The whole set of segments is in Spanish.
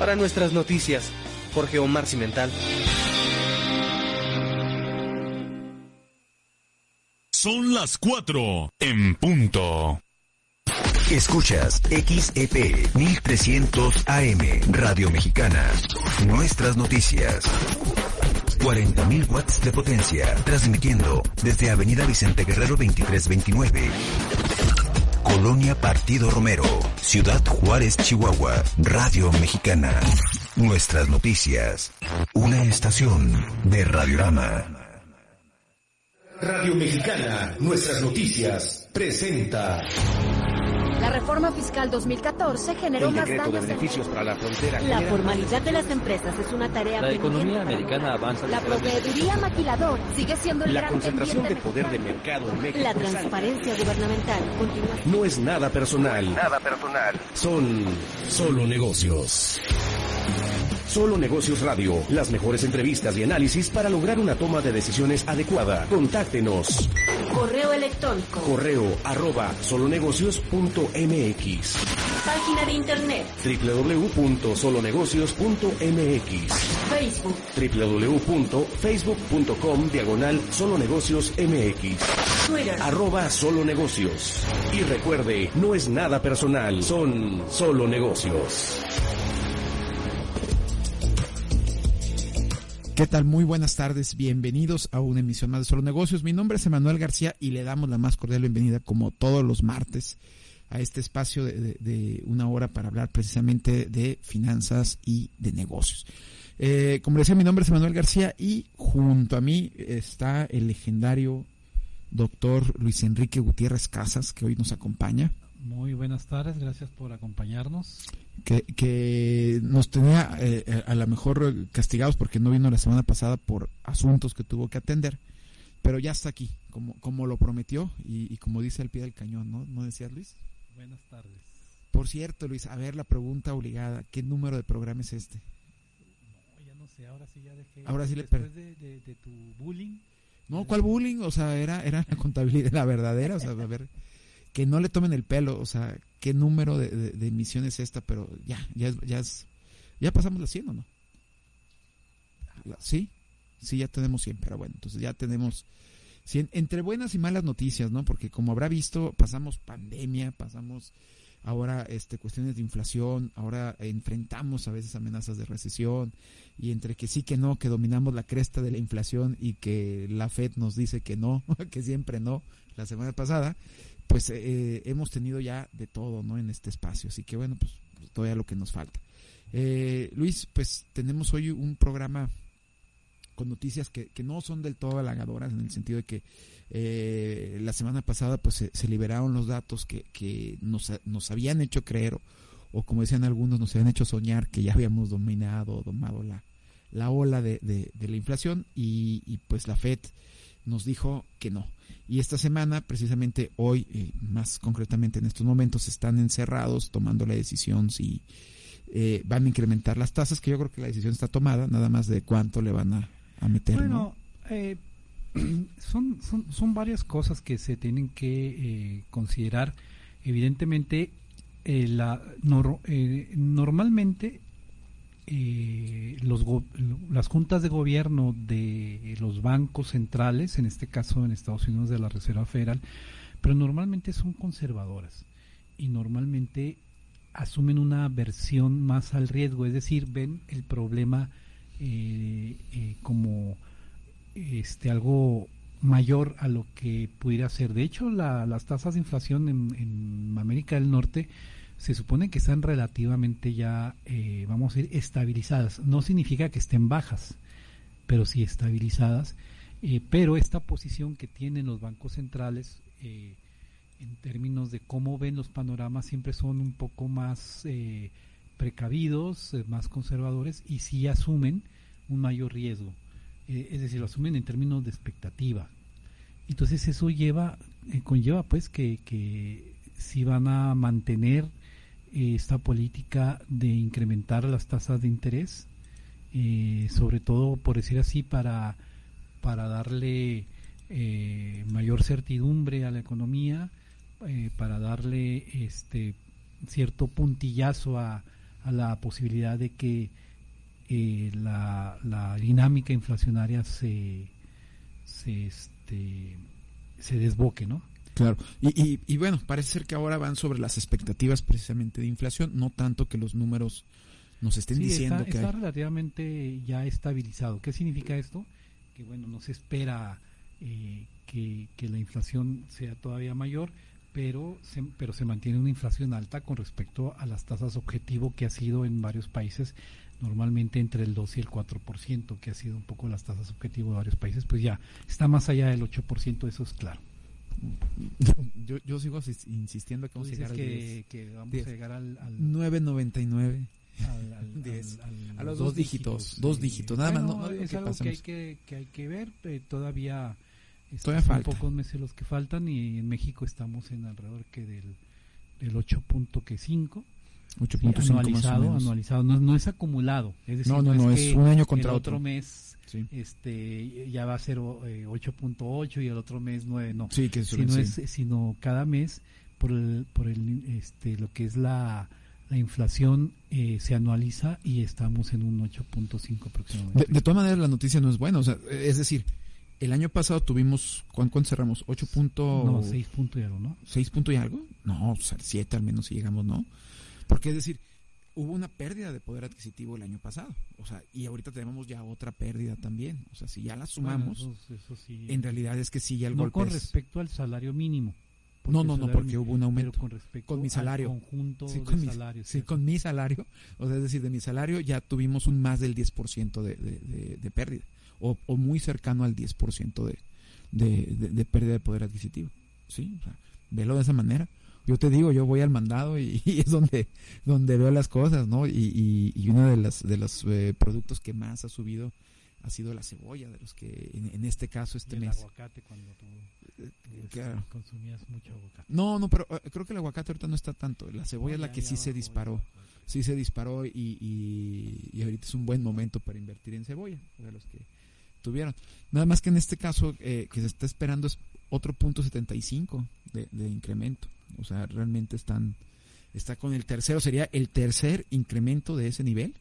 para nuestras noticias. Jorge Omar Cimental. Son las 4 en punto. Escuchas XEP 1300 AM Radio Mexicana. Nuestras noticias. 40.000 watts de potencia, transmitiendo desde Avenida Vicente Guerrero 2329. Colonia Partido Romero, Ciudad Juárez, Chihuahua, Radio Mexicana. Nuestras noticias. Una estación de Radiorama. Radio Mexicana, nuestras noticias, presenta. La reforma fiscal 2014 generó El más de daños. para la frontera. La genera- formalidad de las empresas es una tarea La economía americana avanza. La proveeduría maquilador sigue siendo el La gran concentración de poder de mercado en México. La transparencia gubernamental continúa. No es nada personal. Nada personal. Son solo negocios. Solo Negocios Radio, las mejores entrevistas y análisis para lograr una toma de decisiones adecuada. Contáctenos. Correo electrónico. Correo arroba solonegocios.mx Página de internet. www.solonegocios.mx Facebook. www.facebook.com diagonal solonegocios mx Twitter. arroba solo negocios. Y recuerde, no es nada personal, son solo negocios. ¿Qué tal? Muy buenas tardes, bienvenidos a una emisión más de Solo Negocios. Mi nombre es Emanuel García y le damos la más cordial bienvenida como todos los martes a este espacio de, una hora para hablar precisamente de finanzas y de negocios. Eh, como decía, mi nombre es Emanuel García y junto a mí está el legendario doctor Luis Enrique Gutiérrez Casas, que hoy nos acompaña. Muy buenas tardes, gracias por acompañarnos. que, que nos tenía eh, a lo mejor eh, castigados porque no vino la semana pasada por asuntos que tuvo que atender, pero ya está aquí, como, como lo prometió y, y como dice al pie del cañón, ¿no? ¿No decías Luis? Buenas tardes. Por cierto, Luis, a ver la pregunta obligada, ¿qué número de programa es este? No, ya no sé, ahora sí ya dejé. Ahora sí le Después de, de- de tu bullying. No, ¿cuál bullying? O sea, era, era la contabilidad, la verdadera, o sea, a ver, que no le tomen el pelo, o sea, ¿qué número de, de, emisión es esta? Pero ya, ya, es- ya, es- ya pasamos las 100 o no? ¿Sí? Sí, ya tenemos 100, pero bueno, entonces ya tenemos 100, entre buenas y malas noticias, ¿no? Porque como habrá visto, pasamos pandemia, pasamos ahora este cuestiones de inflación, ahora enfrentamos a veces amenazas de recesión y entre que sí que no, que dominamos la cresta de la inflación y que la Fed nos dice que no, que siempre no, la semana pasada, pues eh, hemos tenido ya de todo, ¿no? En este espacio, así que bueno, pues todavía lo que nos falta. Eh, Luis, pues tenemos hoy un programa con noticias que, que no son del todo halagadoras en el sentido de que eh, la semana pasada pues se, liberaron los datos que, que nos, nos habían hecho creer o, o como decían algunos nos habían hecho soñar que ya habíamos dominado domado la, la ola de, de- de la inflación y, y, pues la Fed nos dijo que no y esta semana precisamente hoy eh, más concretamente en estos momentos están encerrados tomando la decisión si eh, van a incrementar las tasas que yo creo que la decisión está tomada nada más de cuánto le van a, a meter ¿no? Bueno, eh, son, son, son varias cosas que se tienen que eh, considerar. Evidentemente, eh, la, nor- normalmente eh, los go- las juntas de gobierno de los bancos centrales, en este caso en Estados Unidos de la Reserva Federal, pero normalmente son conservadoras y normalmente asumen una versión más al riesgo, es decir, ven el problema eh, eh, como este algo mayor a lo que pudiera ser. De hecho, la- las tasas de inflación en, en América del Norte se supone que están relativamente ya, eh, vamos a decir, estabilizadas. No significa que estén bajas, pero sí estabilizadas. Eh, pero esta posición que tienen los bancos centrales eh, en términos de cómo ven los panoramas siempre son un poco más eh, precavidos, más conservadores y sí asumen un mayor riesgo. Es decir, lo asumen en términos de expectativa. Entonces eso lleva, conlleva pues que, que si van a mantener esta política de incrementar las tasas de interés, eh, sobre todo por decir así para, para darle eh, mayor certidumbre a la economía, eh, para darle este cierto puntillazo a, a la posibilidad de que la, la dinámica inflacionaria se, se, este, se desboque, ¿no? Claro, y, y, y, bueno, parece ser que ahora van sobre las expectativas precisamente de inflación, no tanto que los números nos estén Sí, diciendo está, que está hay- relativamente ya estabilizado. ¿Qué significa esto? Que bueno, no se espera eh, que, que la inflación sea todavía mayor, pero se, pero se mantiene una inflación alta con respecto a las tasas objetivo que ha sido en varios países, normalmente entre el 2 y el 4%, que ha sido un poco las tasas objetivo de varios países, pues ya está más allá del 8%, eso es claro. yo, yo sigo insistiendo que vamos a llegar al que, que vamos Diez. a llegar al, al, 9.99. al- al- Diez. A los dos dígitos, dos dígitos, nada más, no- no es que algo que hay que, que hay que ver, eh, todavía, Todavía pocos meses los que faltan y en México estamos en alrededor que del, del 8.5 8.5 más o anualizado, anualizado, no, no es acumulado, es decir, No, no, no, es un año contra el otro. otro mes Sí, este ya va a ser eh, 8.8 y el otro mes 9, no, sí que sino sí. es sino cada mes por el por el este lo que es la la inflación eh, se anualiza y estamos en un 8.5 De, aproximadamente. de todas maneras, la noticia no es buena. O sea, es decir, el año pasado tuvimos, ¿cuán- ¿cuánto cerramos? ¿8 punto, no, 6 punto y algo, ¿no? 6 punto y algo? No, o sea, 7 al menos si llegamos, ¿no? Porque es decir, hubo una pérdida de poder adquisitivo el año pasado. O sea, y ahorita tenemos ya otra pérdida también. O sea, si ya la sumamos, Bueno, eso, eso sí. en realidad es que sí ya el no golpe con es- respecto al salario mínimo. No, no, no, porque mínimo- hubo un aumento. Pero con respecto Con mi al salario. conjunto Sí, de con mi- salarios. Sí, con mi salario, o sea, es decir, de mi salario ya tuvimos un más del 10% de, de, de, de pérdida, o, o muy cercano al 10% de, de, de, de pérdida de poder adquisitivo. Sí, o sea, velo de esa manera. Yo te digo, yo voy al mandado y, y es donde, donde veo las cosas, ¿no? Y, y, y uno de, las, de los eh, productos que más ha subido ha sido la cebolla, de los que en, en este caso este y el mes. aguacate cuando tú eh, claro. consumías mucho aguacate. No, no, pero eh, creo que el aguacate ahorita no está tanto. La cebolla es la ya- que ya sí se disparó. sí se disparó y, y, y ahorita es un buen momento para invertir en cebolla, para los que tuvieron. Nada más que en este caso eh, que se está esperando es otro punto 75 de, de incremento. O sea, realmente están, está con el tercero, sería el tercer incremento de ese nivel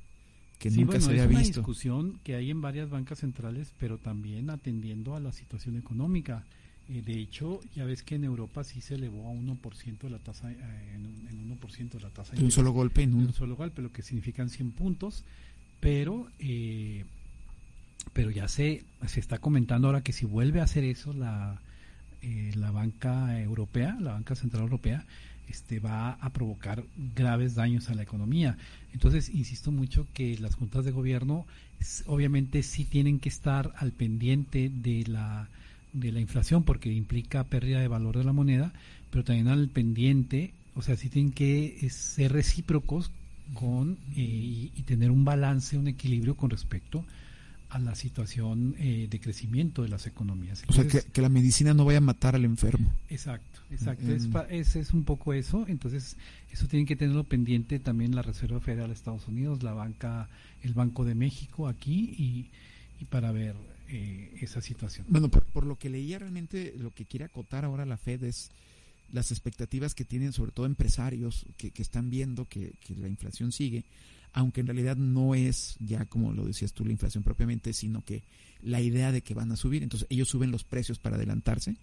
que Sí, nunca bueno, se había es una visto. discusión que hay en varias bancas centrales, pero también atendiendo a la situación económica. Eh, de hecho, ya ves que en Europa sí se elevó a 1% la tasa, eh, en, en 1% la tasa De un solo golpe en un... un solo golpe, lo que significan 100 puntos, pero eh, pero ya se, se está comentando ahora que si vuelve a hacer eso la, eh, la banca europea, la banca central europea, este va a provocar graves daños a la economía. Entonces, insisto mucho que las juntas de gobierno obviamente sí tienen que estar al pendiente de la de la inflación porque implica pérdida de valor de la moneda, pero también al pendiente, o sea, sí tienen que eh, ser recíprocos con eh, y, y tener un balance, un equilibrio con respecto a la situación eh, de crecimiento de las economías. O sea, que, que la medicina no vaya a matar al enfermo. Exacto, exacto. Mm. Es, es, es un poco eso. Entonces, eso tienen que tenerlo pendiente también la Reserva Federal de Estados Unidos, la banca, el Banco de México aquí y, y para ver eh, esa situación. Bueno, por, por lo que leía realmente, lo que quiere acotar ahora la Fed es las expectativas que tienen sobre todo empresarios que, que están viendo que, que la inflación sigue, aunque en realidad no es ya como lo decías tú la inflación propiamente, sino que la idea de que van a subir, entonces ellos suben los precios para adelantarse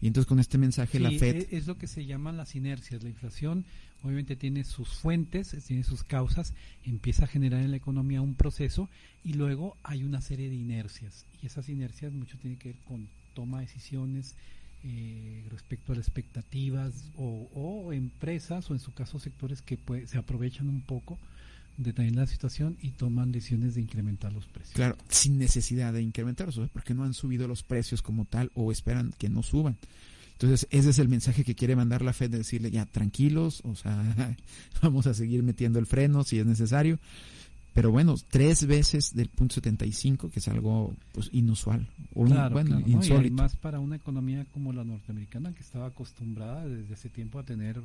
y entonces con este mensaje la Sí, Fed e- es lo que se llaman las inercias. La inflación obviamente tiene sus fuentes, tiene sus causas, empieza a generar en la economía un proceso y luego hay una serie de inercias. Y esas inercias mucho tienen que ver con toma de decisiones eh, respecto a las expectativas o, empresas o en su caso sectores que pues, se aprovechan un poco de también la situación y toman decisiones de incrementar los precios. Claro, sin necesidad de incrementarlos, ¿sabes? porque no han subido los precios como tal o esperan que no suban. Entonces, ese es el mensaje que quiere mandar la Fed, de decirle ya tranquilos, o sea, vamos a seguir metiendo el freno si es necesario. Pero bueno, tres veces del punto 75, que es algo pues inusual, o in- Claro, bueno, claro, ¿no? Y insólito. además para una economía como la norteamericana que estaba acostumbrada desde hace tiempo a tener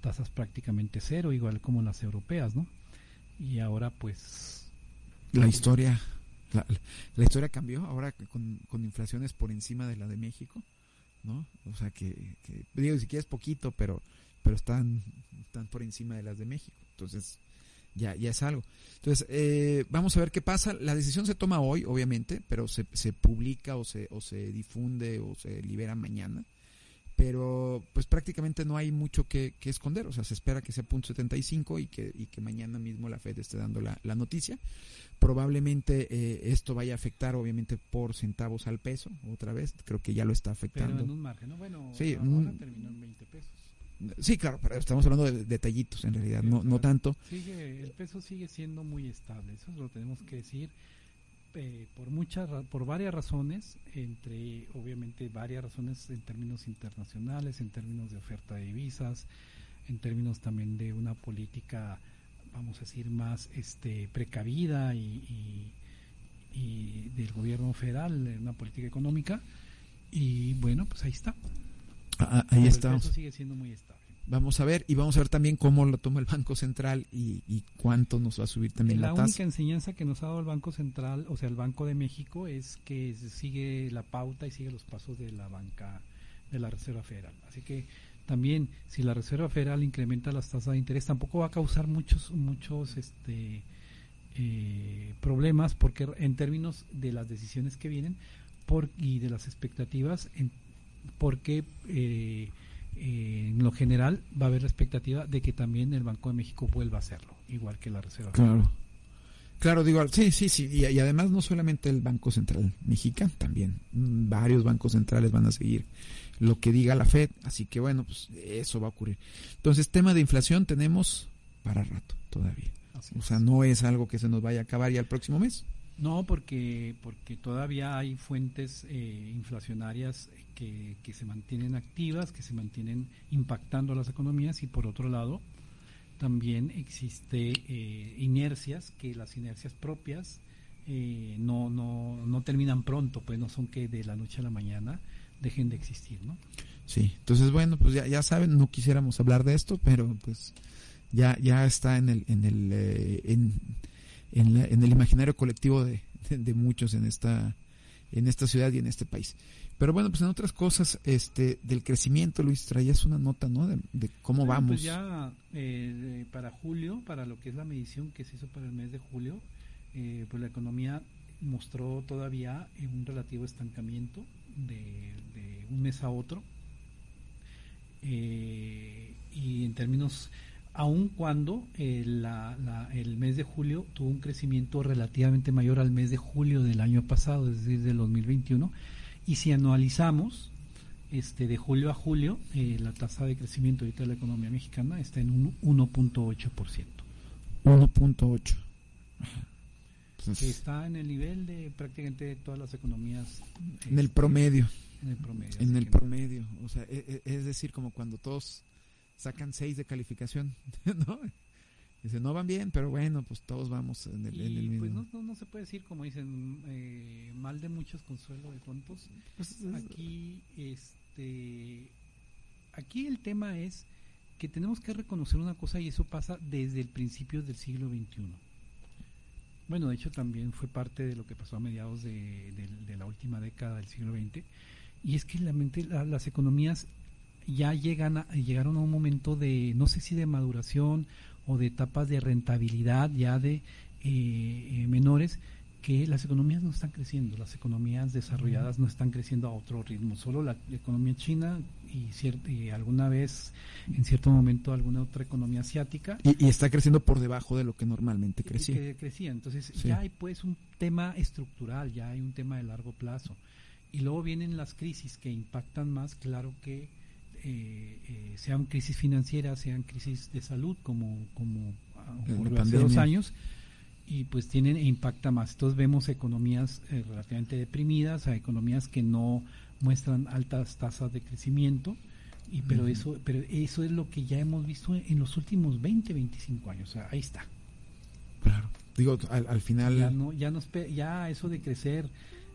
tasas prácticamente cero, igual como las europeas, ¿no? Y ahora pues La historia, la, la historia cambió ahora con, con inflaciones por encima de la de México, ¿no? O sea que, que digo, si quieres poquito, pero, pero están, están por encima de las de México. Entonces, ya, ya es algo. Entonces, eh, vamos a ver qué pasa. La decisión se toma hoy, obviamente, pero se, se publica o se, o se difunde o se libera mañana. Pero pues prácticamente no hay mucho que, que esconder. O sea, se espera que sea punto 75 y que, y que mañana mismo la Fed esté dando la, la noticia. Probablemente eh, esto vaya a afectar, obviamente, por centavos al peso, otra vez. Creo que ya lo está afectando. Pero en un margen, ¿no? Bueno, Sí, ahora un- terminó en 20 pesos. Sí, claro, pero estamos hablando de detallitos en realidad, no, no tanto. Sigue, el peso sigue siendo muy estable, eso lo tenemos que decir eh, por muchas, por varias razones, entre obviamente varias razones en términos internacionales, en términos de oferta de divisas, en términos también de una política, vamos a decir, más este precavida y, y- y del gobierno federal, una política económica. Y bueno, pues ahí está. Ah, Pero ahí peso sigue siendo muy estable. Vamos a ver y vamos a ver también cómo lo toma el Banco Central y, y cuánto nos va a subir también la, la tasa. única enseñanza que nos ha dado el Banco Central, o sea, el Banco de México, es que sigue la pauta y sigue los pasos de la banca de la Reserva Federal. Así que también, si la Reserva Federal incrementa las tasas de interés, tampoco va a causar muchos, muchos, este, eh, problemas, porque en términos de las decisiones que vienen por, y de las expectativas, en- porque eh, eh, en lo general va a haber la expectativa de que también el Banco de México vuelva a hacerlo, igual que la Reserva Federal. Claro. Claro, digo, sí, sí, sí. Y, y además no solamente el Banco Central mexicano, también varios bancos centrales van a seguir lo que diga la Fed. Así que bueno, pues eso va a ocurrir. Entonces, tema de inflación tenemos para rato todavía. Así O sea, no es algo que se nos vaya a acabar ya el próximo mes. No, porque, porque todavía hay fuentes eh, inflacionarias que, que se mantienen activas, que se mantienen impactando a las economías y por otro lado también existe eh, inercias, que las inercias propias eh, no, no, no terminan pronto, pues no son que de la noche a la mañana dejen de existir, ¿no? Sí, entonces bueno, pues ya, ya saben, no quisiéramos hablar de esto, pero pues ya ya está en el en el eh, en, en, la- en el imaginario colectivo de, de, de muchos en esta en esta ciudad y en este país. Pero bueno, pues en otras cosas este del crecimiento, Luis, traías una nota, ¿no? De, de cómo Bueno, vamos. Pues ya eh, para julio, para lo que es la medición que se hizo para el mes de julio, eh, pues la economía mostró todavía un relativo estancamiento de, de un mes a otro. Eh, y en términos, aun cuando eh, la- la- el mes de julio tuvo un crecimiento relativamente mayor al mes de julio del año pasado, es decir, del 2021, y si anualizamos, este, de julio a julio, eh, la tasa de crecimiento ahorita de la economía mexicana está en un 1.8%, 1.8. Ajá. que Entonces, está en el nivel de prácticamente todas las economías. en el este, promedio. En el promedio. En el promedio, o sea, e- e- es decir, como cuando todos sacan seis de calificación, ¿no? Dice, no van bien, pero bueno, pues todos vamos en el, en el Y mismo. pues no, no, no se puede decir, como dicen, eh, mal de muchos, consuelo de tontos. Pues, es- Aquí, este, aquí el tema es que tenemos que reconocer una cosa y eso pasa desde el principio del siglo XXI. Bueno, de hecho también fue parte de lo que pasó a mediados de, de- de la última década del siglo XX. Y es que la mente- la- las economías ya llegan a- llegaron a un momento de, no sé si de maduración o de etapas de rentabilidad ya de eh, eh, menores, que las economías no están creciendo, las economías desarrolladas no están creciendo a otro ritmo, solo la economía china y, y alguna vez, en cierto momento, alguna otra economía asiática, y, y está creciendo por debajo de lo que normalmente crecía. que crecía. Entonces Sí. ya hay pues un tema estructural, ya hay un tema de largo plazo. Y luego vienen las crisis que impactan más, claro que eh, eh, sean crisis financieras, sean crisis de salud, como, como ocurrió hace dos años, y pues tienen e impacta más. Entonces vemos economías eh, relativamente deprimidas, a economías que no muestran altas tasas de crecimiento, y pero eso pero eso es lo que ya hemos visto en los últimos 20, 25 años. O sea, ahí está. Claro. Digo, al, al final. Ya no, ya no espe- ya eso de crecer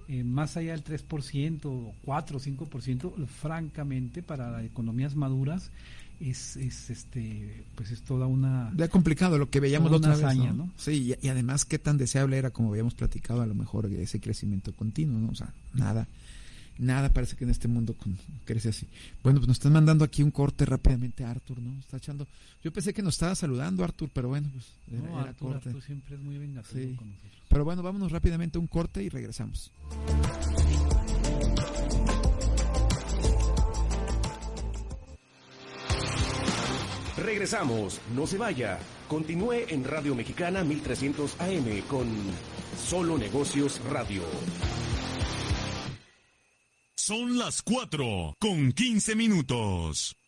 eh, más allá del 3%, o 4 o 5%, francamente para economías maduras es, es este pues es toda una Ya complicado lo que veíamos la otra vez, hazaña, ¿no? ¿no? Sí, y, y además qué tan deseable era, como habíamos platicado, a lo mejor ese crecimiento continuo, ¿no? O sea, nada. Nada parece que en este mundo con- crece así. Bueno, pues nos están mandando aquí un corte rápidamente, Arthur, ¿no? Está echando. Yo pensé que nos estaba saludando, Arthur, pero bueno, pues era, No, era Arturo, corte. Arturo siempre es muy vengativo Sí. con nosotros. Pero bueno, vámonos rápidamente a un corte y regresamos. Regresamos, no se vaya. Continúe en Radio Mexicana 1300 AM con Solo Negocios Radio. Son las 4 con 15 minutos.